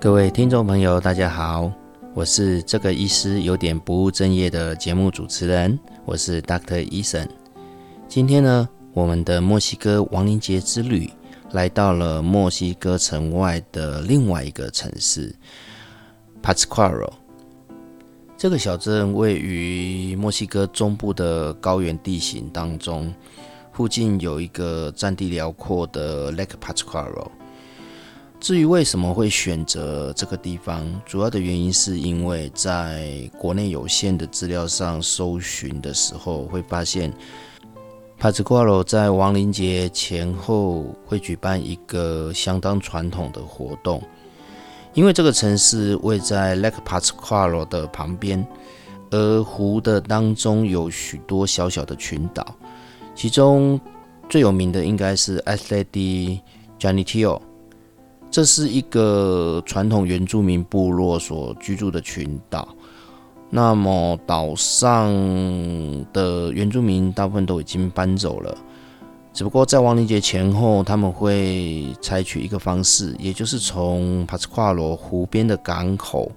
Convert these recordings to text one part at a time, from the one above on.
各位听众朋友，大家好，我是这个医师有点不务正业的节目主持人，我是 Doctor Eason。今天呢，我们的墨西哥亡灵节之旅来到了墨西哥城外的另外一个城市 p a s q u a r o 这个小镇位于墨西哥中部的高原地形当中，附近有一个占地辽阔的 Lake Pascuaro。至于为什么会选择这个地方，主要的原因是因为在国内有限的资料上搜寻的时候，会发现 Pascuaro 在亡灵节前后会举办一个相当传统的活动。因为这个城市位在 Lake Pascuaro 的旁边，而湖的当中有许多小小的群岛，其中最有名的应该是 a t l e t Janitio，这是一个传统原住民部落所居住的群岛。那么岛上的原住民大部分都已经搬走了。只不过在亡灵节前后，他们会采取一个方式，也就是从帕斯夸罗湖边的港口，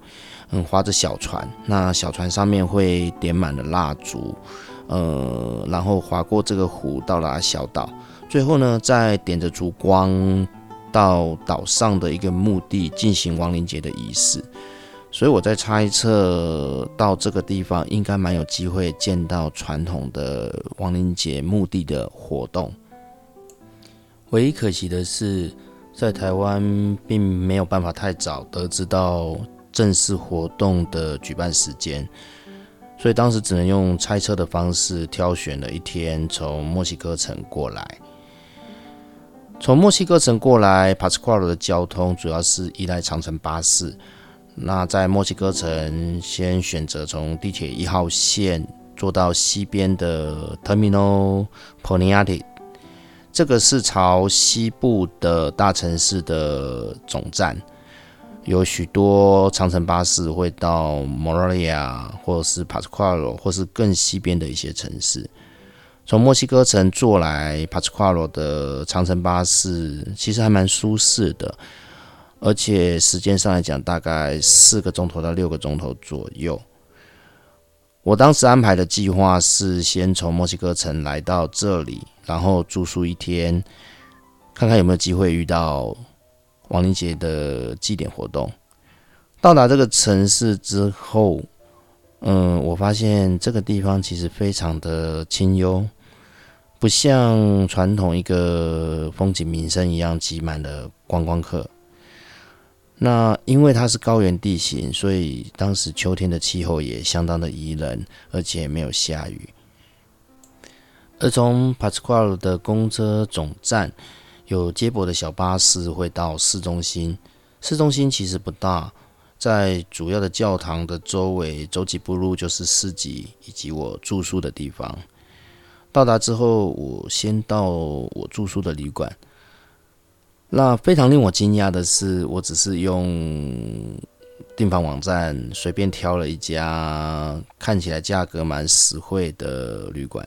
嗯，划着小船，那小船上面会点满了蜡烛，呃，然后划过这个湖，到达小岛，最后呢，再点着烛光到岛上的一个墓地进行亡灵节的仪式。所以我在猜测，到这个地方应该蛮有机会见到传统的亡灵节墓地的活动。唯一可惜的是，在台湾并没有办法太早得知到正式活动的举办时间，所以当时只能用猜测的方式挑选了一天从墨西哥城过来。从墨西哥城过来，帕斯夸罗的交通主要是依赖长城巴士。那在墨西哥城，先选择从地铁一号线坐到西边的 Terminal Poniati。这个是朝西部的大城市的总站，有许多长城巴士会到 Morelia 或者是 Pascuaro 或是更西边的一些城市。从墨西哥城坐来 Pascuaro 的长城巴士其实还蛮舒适的，而且时间上来讲大概四个钟头到六个钟头左右。我当时安排的计划是先从墨西哥城来到这里，然后住宿一天，看看有没有机会遇到亡灵节的祭典活动。到达这个城市之后，嗯，我发现这个地方其实非常的清幽，不像传统一个风景名胜一样挤满了观光客。那因为它是高原地形，所以当时秋天的气候也相当的宜人，而且没有下雨。而从帕斯夸罗的公车总站有接驳的小巴士会到市中心。市中心其实不大，在主要的教堂的周围走几步路就是市集以及我住宿的地方。到达之后，我先到我住宿的旅馆。那非常令我惊讶的是，我只是用订房网站随便挑了一家看起来价格蛮实惠的旅馆，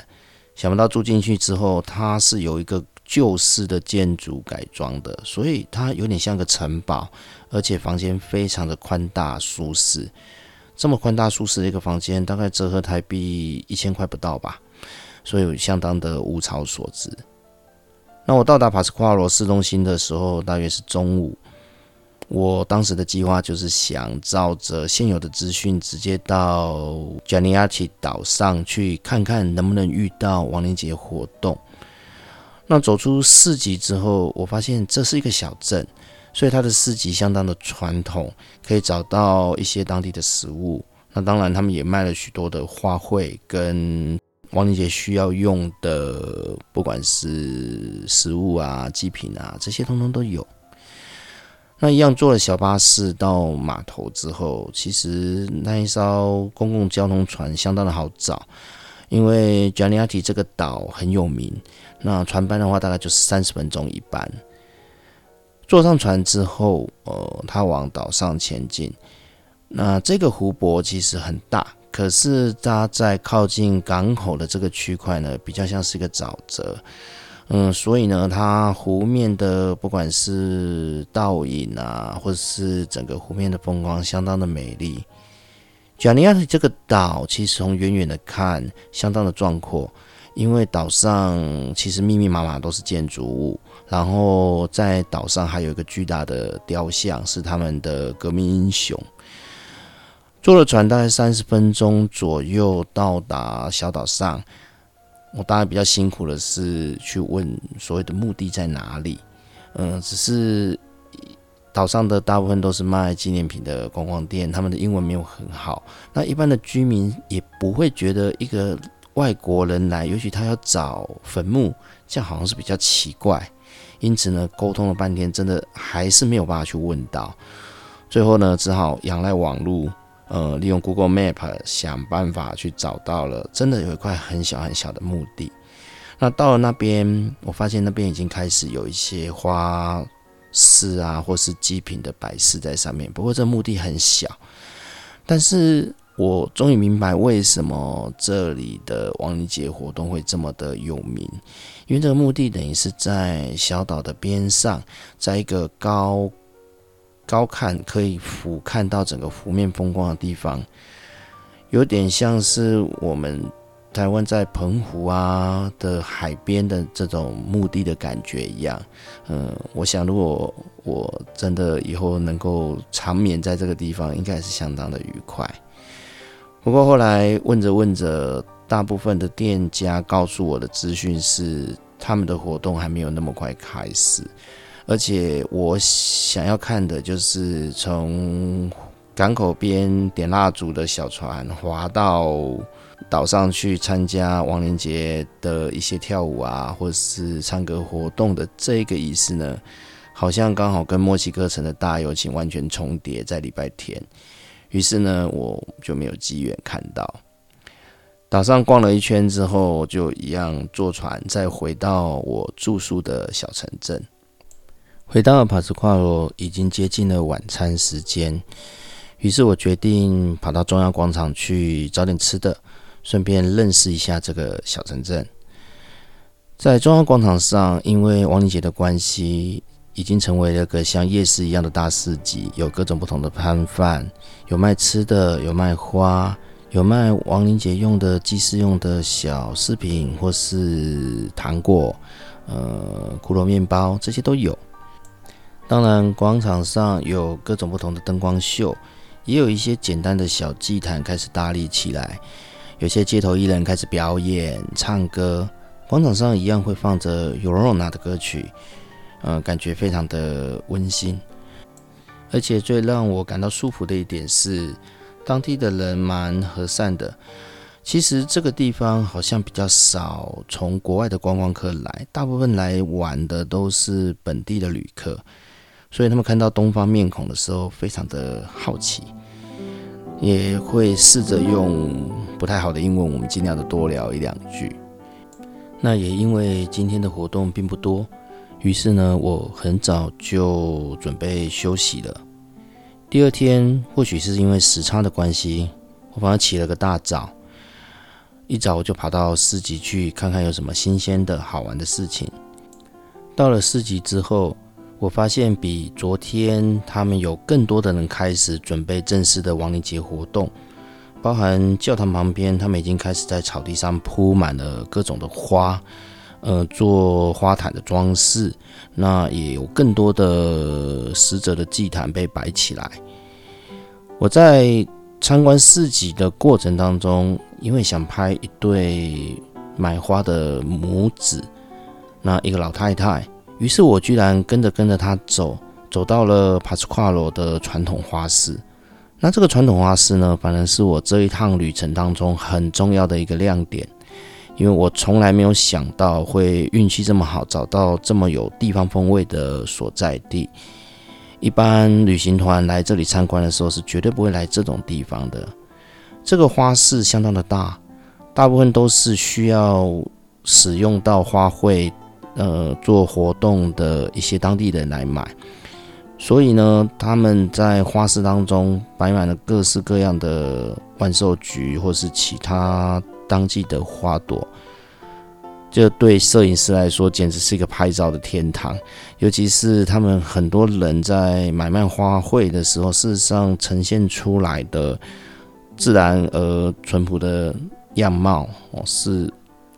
想不到住进去之后，它是有一个旧式的建筑改装的，所以它有点像个城堡，而且房间非常的宽大舒适。这么宽大舒适的一个房间，大概折合台币一千块不到吧，所以相当的物超所值。那我到达帕斯夸罗市中心的时候，大约是中午。我当时的计划就是想照着现有的资讯，直接到加尼亚奇岛上去看看能不能遇到亡灵节活动。那走出市集之后，我发现这是一个小镇，所以它的市集相当的传统，可以找到一些当地的食物。那当然，他们也卖了许多的花卉跟。亡灵节需要用的，不管是食物啊、祭品啊，这些通通都有。那一样坐了小巴士到码头之后，其实那一艘公共交通船相当的好找，因为 j a n i a t i 这个岛很有名。那船班的话，大概就是三十分钟一班。坐上船之后，呃，它往岛上前进。那这个湖泊其实很大。可是它在靠近港口的这个区块呢，比较像是一个沼泽，嗯，所以呢，它湖面的不管是倒影啊，或者是整个湖面的风光，相当的美丽。贾尼亚这个岛其实从远远的看，相当的壮阔，因为岛上其实密密麻麻都是建筑物，然后在岛上还有一个巨大的雕像，是他们的革命英雄。坐了船大概三十分钟左右到达小岛上。我当然比较辛苦的是去问所谓的目的在哪里。嗯，只是岛上的大部分都是卖纪念品的观光店，他们的英文没有很好。那一般的居民也不会觉得一个外国人来，尤其他要找坟墓，这样好像是比较奇怪。因此呢，沟通了半天，真的还是没有办法去问到。最后呢，只好仰赖网络。呃，利用 Google Map 想办法去找到了，真的有一块很小很小的墓地。那到了那边，我发现那边已经开始有一些花饰啊，或是祭品的摆饰在上面。不过这墓地很小，但是我终于明白为什么这里的亡灵节活动会这么的有名，因为这个墓地等于是在小岛的边上，在一个高。高看可以俯瞰到整个湖面风光的地方，有点像是我们台湾在澎湖啊的海边的这种墓地的感觉一样。嗯，我想如果我真的以后能够长眠在这个地方，应该是相当的愉快。不过后来问着问着，大部分的店家告诉我的资讯是，他们的活动还没有那么快开始。而且我想要看的就是从港口边点蜡烛的小船划到岛上去参加亡灵节的一些跳舞啊，或是唱歌活动的这个仪式呢，好像刚好跟墨西哥城的大游行完全重叠在礼拜天。于是呢，我就没有机缘看到。岛上逛了一圈之后，就一样坐船再回到我住宿的小城镇。回到帕斯夸罗，已经接近了晚餐时间，于是我决定跑到中央广场去找点吃的，顺便认识一下这个小城镇。在中央广场上，因为亡灵节的关系，已经成为了个像夜市一样的大市集，有各种不同的摊贩，有卖吃的，有卖花，有卖亡灵节用的祭祀用的小饰品，或是糖果，呃，骷髅面包，这些都有。当然，广场上有各种不同的灯光秀，也有一些简单的小祭坛开始搭立起来。有些街头艺人开始表演唱歌，广场上一样会放着 Yorona 的歌曲，呃，感觉非常的温馨。而且最让我感到舒服的一点是，当地的人蛮和善的。其实这个地方好像比较少从国外的观光客来，大部分来玩的都是本地的旅客。所以他们看到东方面孔的时候，非常的好奇，也会试着用不太好的英文，我们尽量的多聊一两句。那也因为今天的活动并不多，于是呢，我很早就准备休息了。第二天，或许是因为时差的关系，我反而起了个大早，一早我就跑到市集去看看有什么新鲜的好玩的事情。到了市集之后。我发现比昨天他们有更多的人开始准备正式的亡灵节活动，包含教堂旁边，他们已经开始在草地上铺满了各种的花，呃，做花坛的装饰。那也有更多的死者的祭坛被摆起来。我在参观市集的过程当中，因为想拍一对买花的母子，那一个老太太。于是我居然跟着跟着他走，走到了帕斯夸罗的传统花市。那这个传统花市呢，反而是我这一趟旅程当中很重要的一个亮点，因为我从来没有想到会运气这么好，找到这么有地方风味的所在地。一般旅行团来这里参观的时候，是绝对不会来这种地方的。这个花市相当的大，大部分都是需要使用到花卉。呃，做活动的一些当地人来买，所以呢，他们在花市当中摆满了各式各样的万寿菊，或是其他当季的花朵。这对摄影师来说简直是一个拍照的天堂。尤其是他们很多人在买卖花卉的时候，事实上呈现出来的自然而淳朴的样貌，哦，是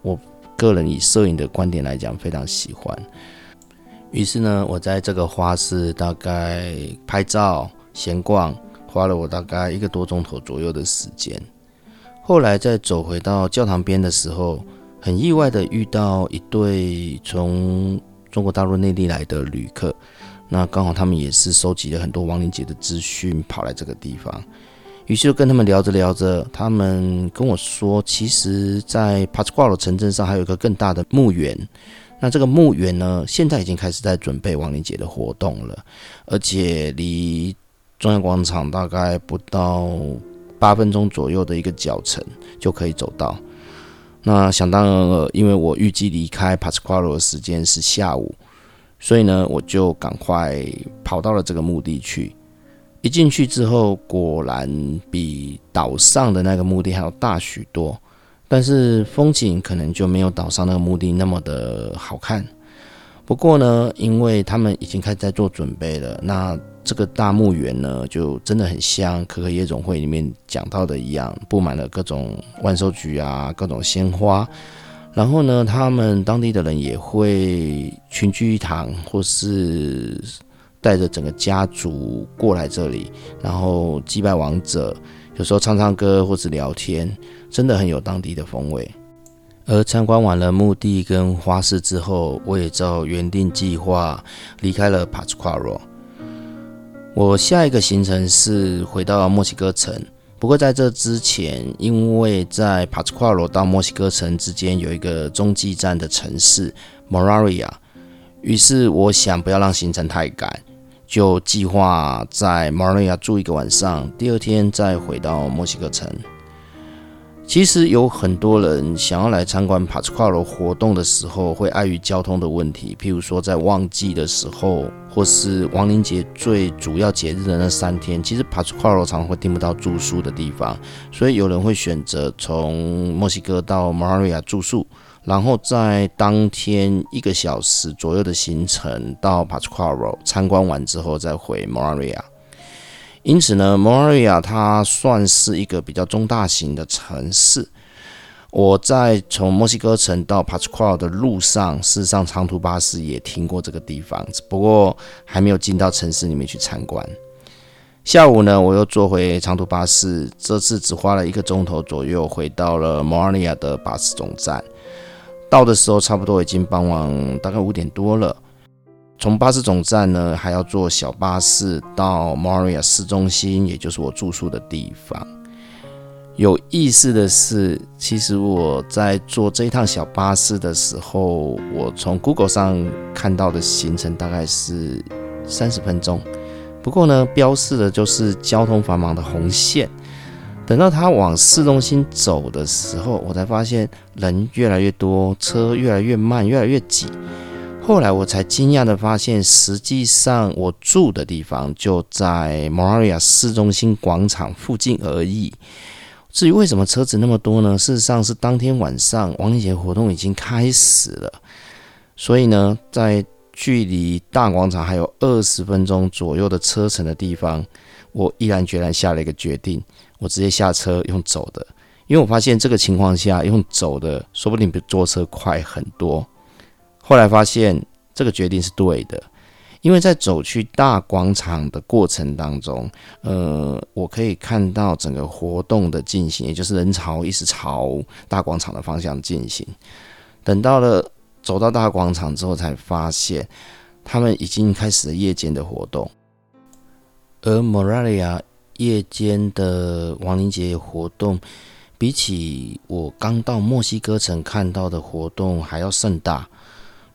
我个人以摄影的观点来讲非常喜欢。于是呢，我在这个花市大概拍照、闲逛，花了我大概一个多钟头左右的时间。后来再走回到教堂边的时候，很意外的遇到一对从中国大陆内地来的旅客，那刚好他们也是收集了很多亡灵节的资讯，跑来这个地方。于是就跟他们聊着聊着，他们跟我说，其实，在帕斯瓜罗城镇上还有一个更大的墓园。那这个墓园呢，现在已经开始在准备亡灵节的活动了，而且离中央广场大概不到。八分钟左右的一个脚程就可以走到。那想当然了，因为我预计离开帕斯夸罗的时间是下午，所以呢，我就赶快跑到了这个墓地去。一进去之后，果然比岛上的那个墓地还要大许多，但是风景可能就没有岛上那个墓地那么的好看。不过呢，因为他们已经开始在做准备了，那。这个大墓园呢，就真的很像可可夜总会里面讲到的一样，布满了各种万寿菊啊，各种鲜花。然后呢，他们当地的人也会群聚一堂，或是带着整个家族过来这里，然后祭拜王者，有时候唱唱歌或者聊天，真的很有当地的风味。而参观完了墓地跟花市之后，我也照原定计划离开了帕斯夸罗。我下一个行程是回到墨西哥城，不过在这之前，因为在帕斯夸罗到墨西哥城之间有一个中继站的城市 Moraria，于是我想不要让行程太赶，就计划在 Moraria 住一个晚上，第二天再回到墨西哥城。其实有很多人想要来参观帕斯夸罗活动的时候，会碍于交通的问题，譬如说在旺季的时候，或是亡灵节最主要节日的那三天，其实帕斯夸罗常常会订不到住宿的地方，所以有人会选择从墨西哥到马瑞亚住宿，然后在当天一个小时左右的行程到帕斯夸罗参观完之后再回马拉瑞亚。因此呢，摩尔亚它算是一个比较中大型的城市。我在从墨西哥城到帕斯夸尔的路上，事实上长途巴士也停过这个地方，只不过还没有进到城市里面去参观。下午呢，我又坐回长途巴士，这次只花了一个钟头左右，回到了摩尔亚的巴士总站。到的时候差不多已经傍晚，大概五点多了。从巴士总站呢，还要坐小巴士到 Maria 市中心，也就是我住宿的地方。有意思的是，其实我在坐这一趟小巴士的时候，我从 Google 上看到的行程大概是三十分钟。不过呢，标示的就是交通繁忙的红线。等到他往市中心走的时候，我才发现人越来越多，车越来越慢，越来越挤。后来我才惊讶的发现，实际上我住的地方就在 Moria 市中心广场附近而已。至于为什么车子那么多呢？事实上是当天晚上亡灵节活动已经开始了，所以呢，在距离大广场还有二十分钟左右的车程的地方，我毅然决然下了一个决定，我直接下车用走的，因为我发现这个情况下用走的，说不定比坐车快很多。后来发现这个决定是对的，因为在走去大广场的过程当中，呃，我可以看到整个活动的进行，也就是人潮一直朝大广场的方向进行。等到了走到大广场之后，才发现他们已经开始了夜间的活动，而 Moralia 夜间的亡灵节活动，比起我刚到墨西哥城看到的活动还要盛大。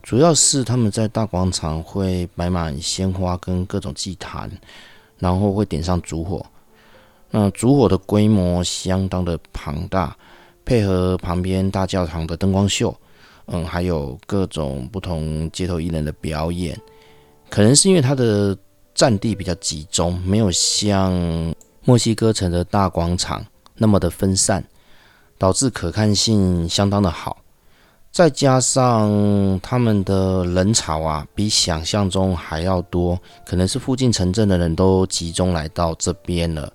主要是他们在大广场会摆满鲜花跟各种祭坛，然后会点上烛火。那烛火的规模相当的庞大，配合旁边大教堂的灯光秀，嗯，还有各种不同街头艺人的表演。可能是因为它的占地比较集中，没有像墨西哥城的大广场那么的分散，导致可看性相当的好。再加上他们的人潮啊，比想象中还要多，可能是附近城镇的人都集中来到这边了，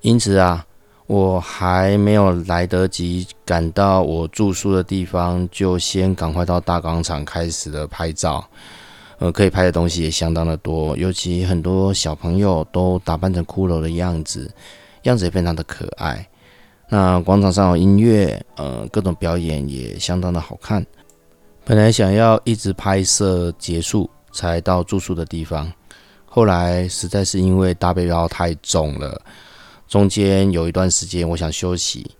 因此啊。我还没有来得及赶到我住宿的地方，就先赶快到大广场开始了拍照。呃，可以拍的东西也相当的多，尤其很多小朋友都打扮成骷髅的样子，样子也非常的可爱。那广场上有音乐，呃，各种表演也相当的好看。本来想要一直拍摄结束才到住宿的地方，后来实在是因为大背包太重了。中间有一段时间，我想休息，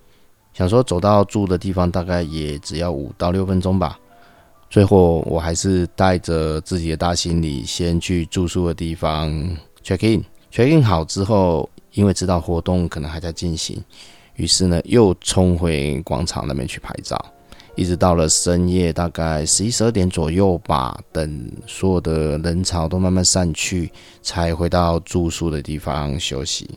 想说走到住的地方大概也只要五到六分钟吧。最后我还是带着自己的大行李，先去住宿的地方 check in。check in 好之后，因为知道活动可能还在进行，于是呢又冲回广场那边去拍照，一直到了深夜大概十一十二点左右吧，等所有的人潮都慢慢散去，才回到住宿的地方休息。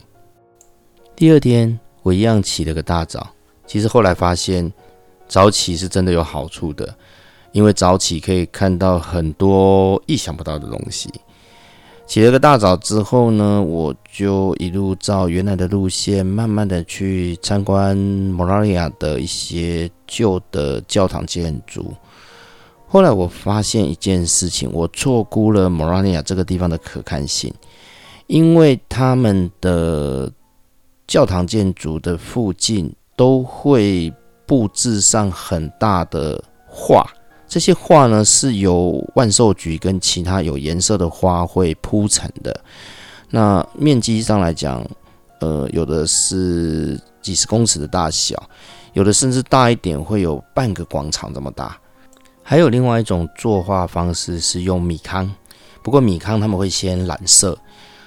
第二天，我一样起了个大早。其实后来发现，早起是真的有好处的，因为早起可以看到很多意想不到的东西。起了个大早之后呢，我就一路照原来的路线，慢慢的去参观摩拉利亚的一些旧的教堂建筑。后来我发现一件事情，我错估了摩拉利亚这个地方的可看性，因为他们的。教堂建筑的附近都会布置上很大的画，这些画呢是由万寿菊跟其他有颜色的花卉铺成的。那面积上来讲，呃，有的是几十公尺的大小，有的甚至大一点，会有半个广场这么大。还有另外一种作画方式是用米糠，不过米糠他们会先染色，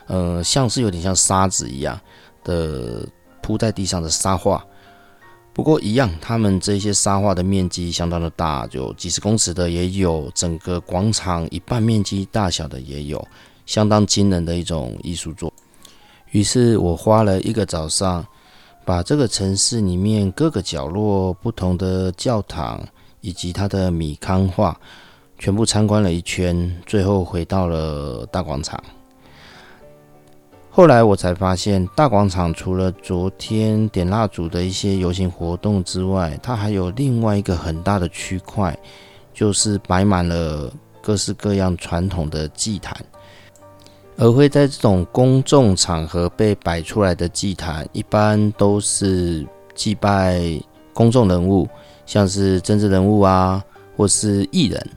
呃，像是有点像沙子一样。的铺在地上的沙画，不过一样，他们这些沙画的面积相当的大，就几十公尺的也有，整个广场一半面积大小的也有，相当惊人的一种艺术作。于是我花了一个早上，把这个城市里面各个角落不同的教堂以及它的米糠画全部参观了一圈，最后回到了大广场。后来我才发现，大广场除了昨天点蜡烛的一些游行活动之外，它还有另外一个很大的区块，就是摆满了各式各样传统的祭坛。而会在这种公众场合被摆出来的祭坛，一般都是祭拜公众人物，像是政治人物啊，或是艺人。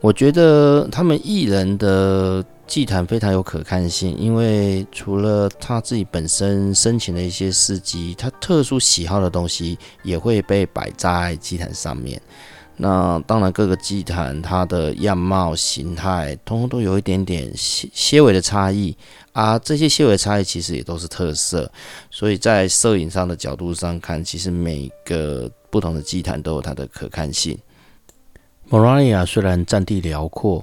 我觉得他们艺人的。祭坛非常有可看性，因为除了他自己本身生前的一些事迹，他特殊喜好的东西也会被摆在祭坛上面。那当然，各个祭坛它的样貌形态，通通都有一点点些些微的差异啊。这些些微差异其实也都是特色，所以在摄影上的角度上看，其实每个不同的祭坛都有它的可看性。莫拉利亚虽然占地辽阔。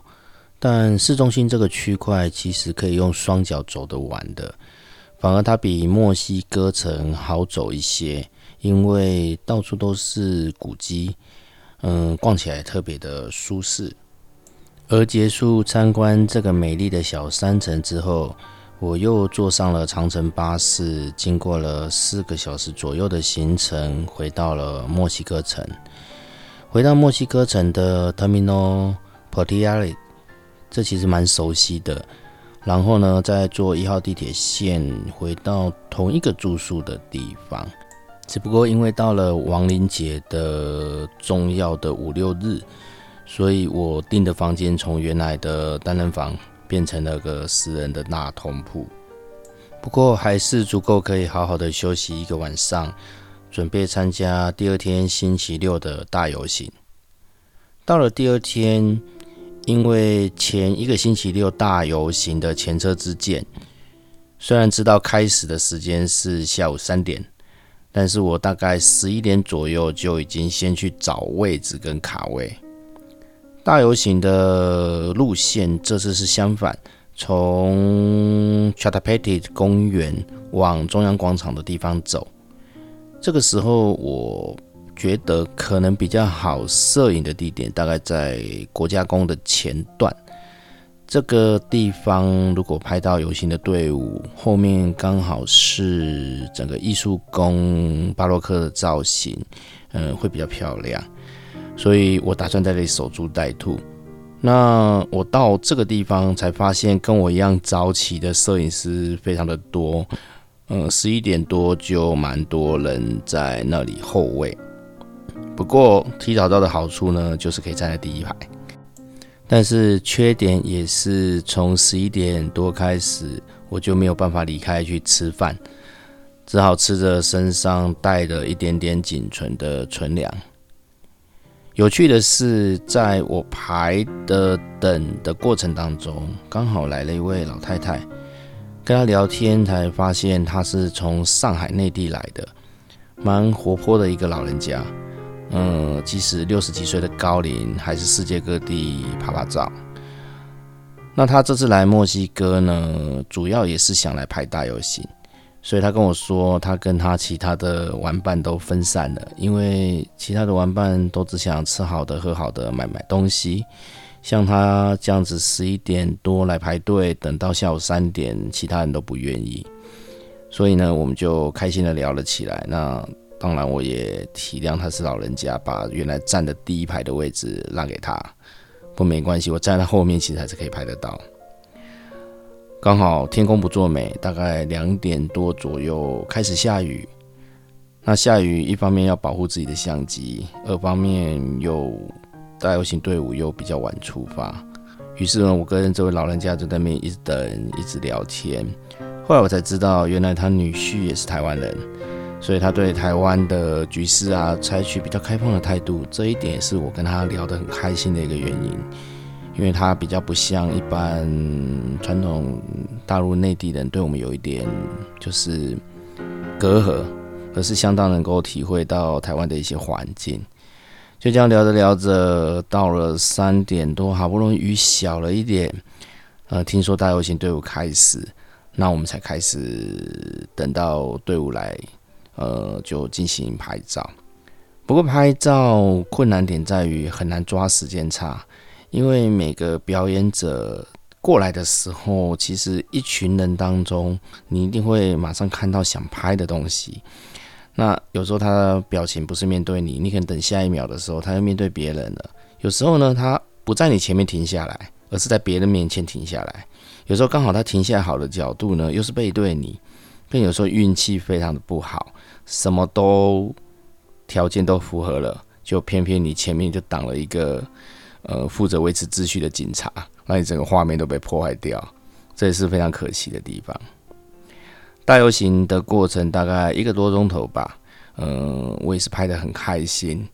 但市中心这个区块其实可以用双脚走得完的，反而它比墨西哥城好走一些，因为到处都是古迹，嗯，逛起来特别的舒适。而结束参观这个美丽的小山城之后，我又坐上了长城巴士，经过了四个小时左右的行程，回到了墨西哥城。回到墨西哥城的 Terminal Portales。这其实蛮熟悉的，然后呢，再坐一号地铁线回到同一个住宿的地方。只不过因为到了亡灵节的重要的五六日，所以我订的房间从原来的单人房变成了个私人的大通铺。不过还是足够可以好好的休息一个晚上，准备参加第二天星期六的大游行。到了第二天。因为前一个星期六大游行的前车之鉴，虽然知道开始的时间是下午三点，但是我大概十一点左右就已经先去找位置跟卡位。大游行的路线这次是相反，从 Chapati 公园往中央广场的地方走。这个时候我觉得可能比较好摄影的地点，大概在国家宫的前段。这个地方如果拍到游行的队伍，后面刚好是整个艺术宫巴洛克的造型，嗯，会比较漂亮。所以我打算在这里守株待兔。那我到这个地方才发现，跟我一样早起的摄影师非常的多。嗯，十一点多就蛮多人在那里候位。不过提早到的好处呢，就是可以站在第一排。但是缺点也是从十一点多开始，我就没有办法离开去吃饭，只好吃着身上带的一点点仅存的存粮。有趣的是，在我排的等的过程当中，刚好来了一位老太太，跟她聊天才发现她是从上海内地来的，蛮活泼的一个老人家。嗯，即使六十几岁的高龄，还是世界各地拍拍照。那他这次来墨西哥呢，主要也是想来拍大游行，所以他跟我说，他跟他其他的玩伴都分散了，因为其他的玩伴都只想吃好的、喝好的、买买东西。像他这样子，十一点多来排队，等到下午三点，其他人都不愿意。所以呢，我们就开心的聊了起来。那。当然，我也体谅他是老人家，把原来站的第一排的位置让给他。不过，没关系，我站在后面其实还是可以拍得到。刚好天空不作美，大概两点多左右开始下雨。那下雨一方面要保护自己的相机，二方面又大游行队伍又比较晚出发。于是呢，我跟这位老人家就在那边一直等，一直聊天。后来我才知道，原来他女婿也是台湾人。所以他对台湾的局势啊，采取比较开放的态度，这一点也是我跟他聊得很开心的一个原因。因为他比较不像一般传统大陆内地人，对我们有一点就是隔阂，而是相当能够体会到台湾的一些环境。就这样聊着聊着，到了三点多，好不容易雨小了一点，呃，听说大游行队伍开始，那我们才开始等到队伍来。呃，就进行拍照。不过拍照困难点在于很难抓时间差，因为每个表演者过来的时候，其实一群人当中，你一定会马上看到想拍的东西。那有时候他的表情不是面对你，你可能等下一秒的时候，他又面对别人了。有时候呢，他不在你前面停下来，而是在别人面前停下来。有时候刚好他停下好的角度呢，又是背对你。更有时候运气非常的不好。什么都条件都符合了，就偏偏你前面就挡了一个呃负责维持秩序的警察，让你整个画面都被破坏掉，这也是非常可惜的地方。大游行的过程大概一个多钟头吧，嗯，我也是拍的很开心。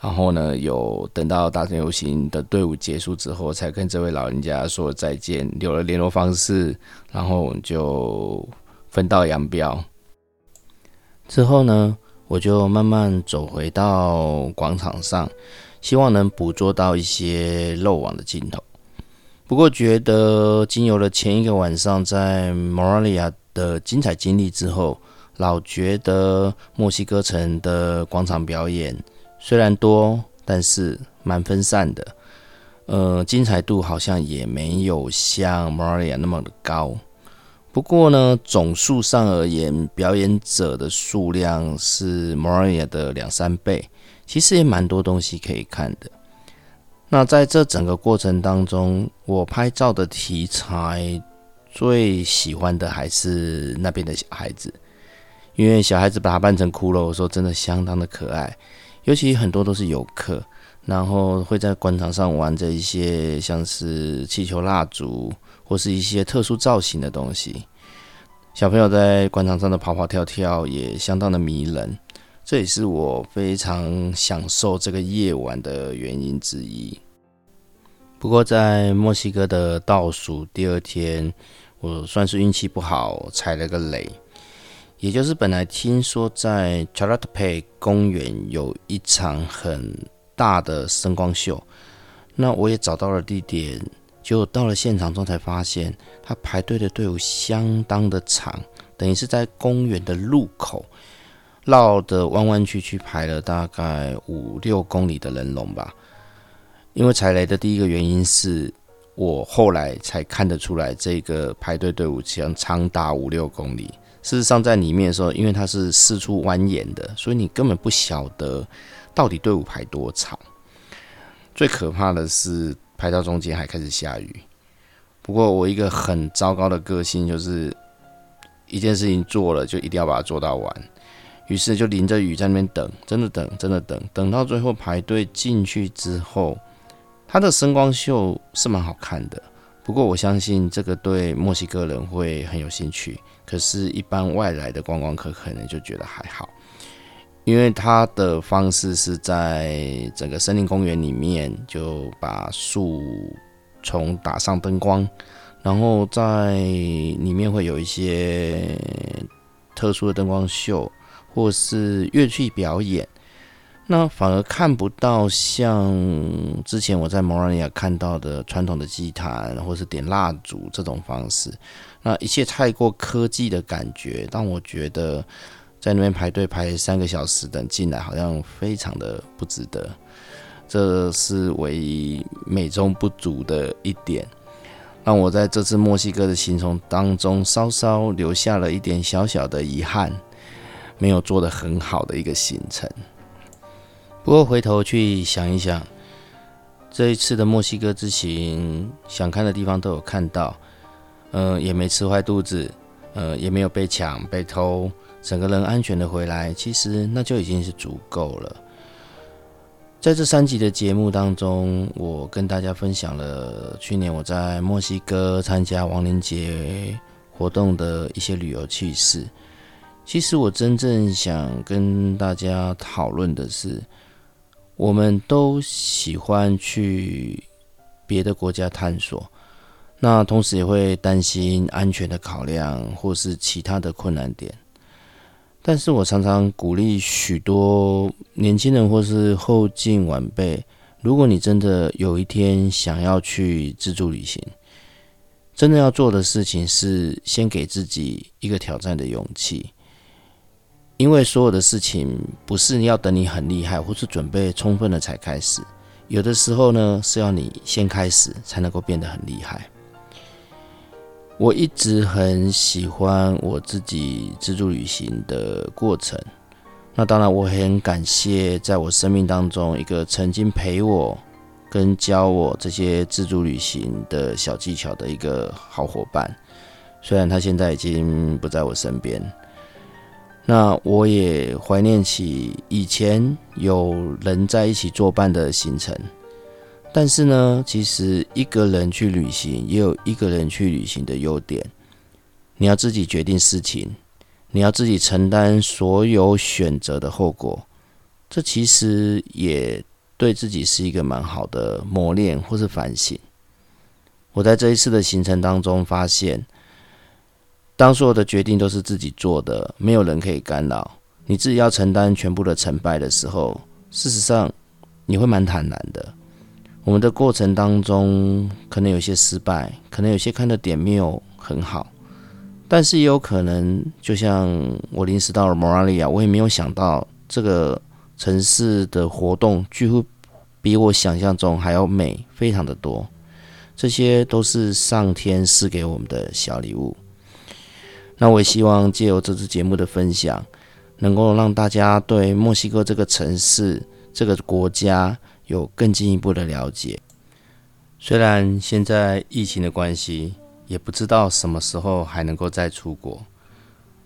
然后呢，有等到大游行的队伍结束之后，才跟这位老人家说再见，留了联络方式，然后就分道扬镳。之后呢，我就慢慢走回到广场上，希望能捕捉到一些漏网的镜头。不过，觉得经由了前一个晚上在 Moralia 的精彩经历之后，老觉得墨西哥城的广场表演虽然多，但是蛮分散的，呃，精彩度好像也没有像 Moralia 那么的高。不过呢，总数上而言，表演者的数量是 Moria 的两三倍，其实也蛮多东西可以看的。那在这整个过程当中，我拍照的题材最喜欢的还是那边的小孩子，因为小孩子把它扮成骷髅，说真的相当的可爱，尤其很多都是游客，然后会在广场上玩着一些像是气球、蜡烛。或是一些特殊造型的东西，小朋友在广场上的跑跑跳跳也相当的迷人，这也是我非常享受这个夜晚的原因之一。不过在墨西哥的倒数第二天，我算是运气不好，踩了个雷，也就是本来听说在 c h a r a t p e 公园有一场很大的声光秀，那我也找到了地点。就到了现场中才发现，他排队的队伍相当的长，等于是在公园的路口绕的弯弯曲曲排了大概五六公里的人龙吧。因为踩雷的第一个原因是我后来才看得出来，这个排队队伍将长达五六公里。事实上，在里面的时候，因为它是四处蜿蜒的，所以你根本不晓得到底队伍排多长。最可怕的是排到中间还开始下雨。不过我一个很糟糕的个性就是，一件事情做了就一定要把它做到完。于是就淋着雨在那边等，真的等，真的等，等到最后排队进去之后，它的声光秀是蛮好看的。不过我相信这个对墨西哥人会很有兴趣。可是，一般外来的观光客可能就觉得还好，因为它的方式是在整个森林公园里面就把树丛打上灯光，然后在里面会有一些特殊的灯光秀，或是乐器表演。那反而看不到像之前我在摩拉尼亚看到的传统的祭坛，或是点蜡烛这种方式。那一切太过科技的感觉，让我觉得在那边排队排三个小时等进来，好像非常的不值得。这是唯一美中不足的一点，让我在这次墨西哥的行程当中稍稍留下了一点小小的遗憾，没有做得很好的一个行程。不过回头去想一想，这一次的墨西哥之行，想看的地方都有看到，呃，也没吃坏肚子，呃，也没有被抢、被偷，整个人安全的回来，其实那就已经是足够了。在这三集的节目当中，我跟大家分享了去年我在墨西哥参加亡灵节活动的一些旅游趣事。其实我真正想跟大家讨论的是。我们都喜欢去别的国家探索，那同时也会担心安全的考量或是其他的困难点。但是我常常鼓励许多年轻人或是后进晚辈，如果你真的有一天想要去自助旅行，真的要做的事情是先给自己一个挑战的勇气。因为所有的事情不是要等你很厉害或是准备充分了才开始，有的时候呢是要你先开始才能够变得很厉害。我一直很喜欢我自己自助旅行的过程，那当然我很感谢在我生命当中一个曾经陪我跟教我这些自助旅行的小技巧的一个好伙伴，虽然他现在已经不在我身边。那我也怀念起以前有人在一起作伴的行程，但是呢，其实一个人去旅行也有一个人去旅行的优点。你要自己决定事情，你要自己承担所有选择的后果，这其实也对自己是一个蛮好的磨练或是反省。我在这一次的行程当中发现。当所有的决定都是自己做的，没有人可以干扰，你自己要承担全部的成败的时候，事实上你会蛮坦然的。我们的过程当中可能有些失败，可能有些看的点没有很好，但是也有可能，就像我临时到了摩拉利亚，我也没有想到这个城市的活动几乎比我想象中还要美，非常的多。这些都是上天赐给我们的小礼物。那我也希望借由这次节目的分享，能够让大家对墨西哥这个城市、这个国家有更进一步的了解。虽然现在疫情的关系，也不知道什么时候还能够再出国，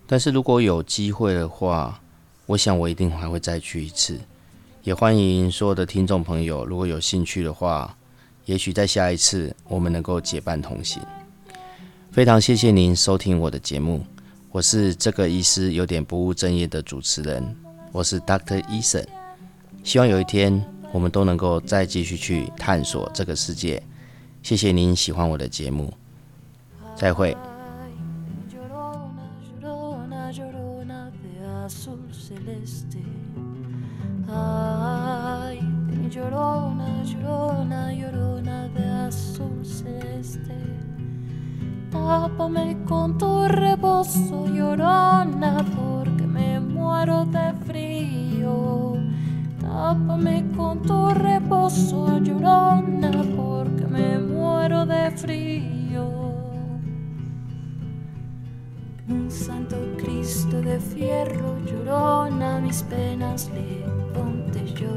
但是如果有机会的话，我想我一定还会再去一次。也欢迎所有的听众朋友，如果有兴趣的话，也许在下一次我们能够结伴同行。非常谢谢您收听我的节目，我是这个医师有点不务正业的主持人，我是 Doctor Eason，希望有一天我们都能够再继续去探索这个世界。谢谢您喜欢我的节目，再会。soy llorona porque me muero de frío. Un santo Cristo de fierro llorona, mis penas le ponte yo.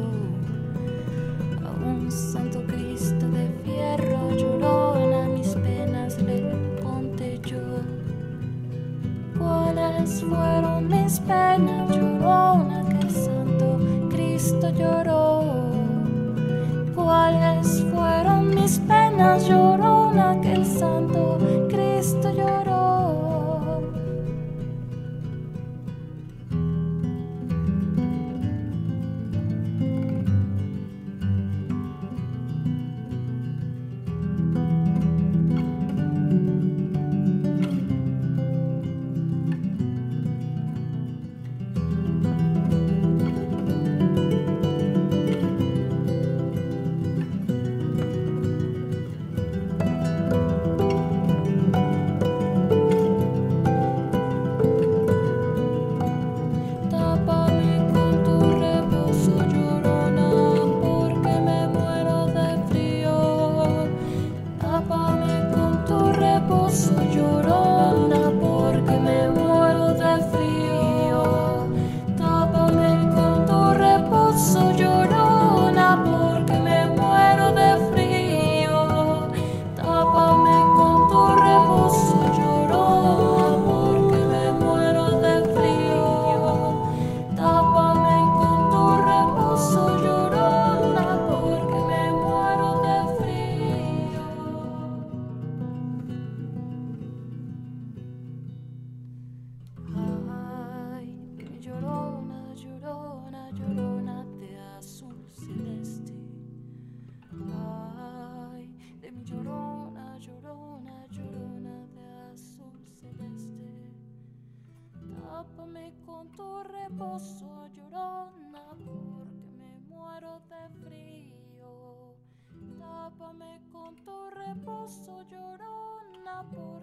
A un santo Cristo de fierro llorona, mis penas le ponte yo. ¿Cuáles fueron mis penas? de frío. Tápame con tu reposo, llorona. Por